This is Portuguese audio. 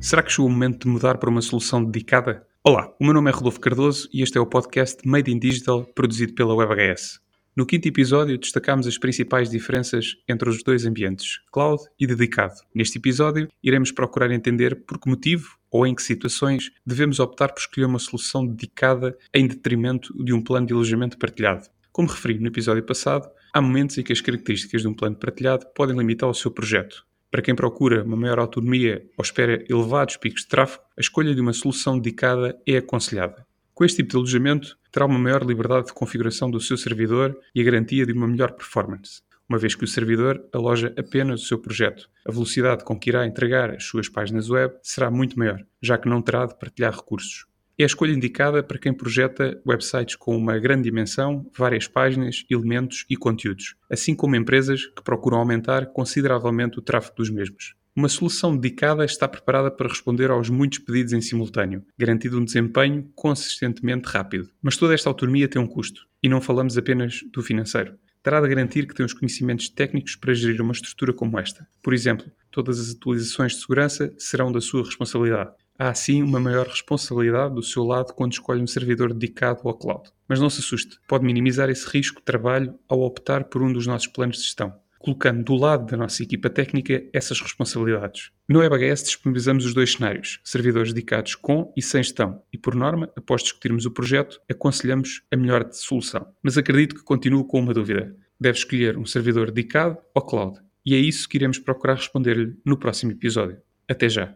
Será que chegou o momento de mudar para uma solução dedicada? Olá, o meu nome é Rodolfo Cardoso e este é o podcast Made in Digital produzido pela WebHS. No quinto episódio, destacamos as principais diferenças entre os dois ambientes, cloud e dedicado. Neste episódio, iremos procurar entender por que motivo ou em que situações devemos optar por escolher uma solução dedicada em detrimento de um plano de alojamento partilhado. Como referi no episódio passado, há momentos em que as características de um plano partilhado podem limitar o seu projeto. Para quem procura uma maior autonomia ou espera elevados picos de tráfego, a escolha de uma solução dedicada é aconselhada. Com este tipo de alojamento, terá uma maior liberdade de configuração do seu servidor e a garantia de uma melhor performance, uma vez que o servidor aloja apenas o seu projeto. A velocidade com que irá entregar as suas páginas web será muito maior, já que não terá de partilhar recursos. É a escolha indicada para quem projeta websites com uma grande dimensão, várias páginas, elementos e conteúdos, assim como empresas que procuram aumentar consideravelmente o tráfego dos mesmos. Uma solução dedicada está preparada para responder aos muitos pedidos em simultâneo, garantindo um desempenho consistentemente rápido. Mas toda esta autonomia tem um custo, e não falamos apenas do financeiro. Terá de garantir que tem os conhecimentos técnicos para gerir uma estrutura como esta. Por exemplo, todas as atualizações de segurança serão da sua responsabilidade há assim uma maior responsabilidade do seu lado quando escolhe um servidor dedicado ao cloud. Mas não se assuste, pode minimizar esse risco de trabalho ao optar por um dos nossos planos de gestão, colocando do lado da nossa equipa técnica essas responsabilidades. No WebHS disponibilizamos os dois cenários, servidores dedicados com e sem gestão, e por norma, após discutirmos o projeto, aconselhamos a melhor solução. Mas acredito que continuo com uma dúvida. Deve escolher um servidor dedicado ou cloud? E é isso que iremos procurar responder-lhe no próximo episódio. Até já!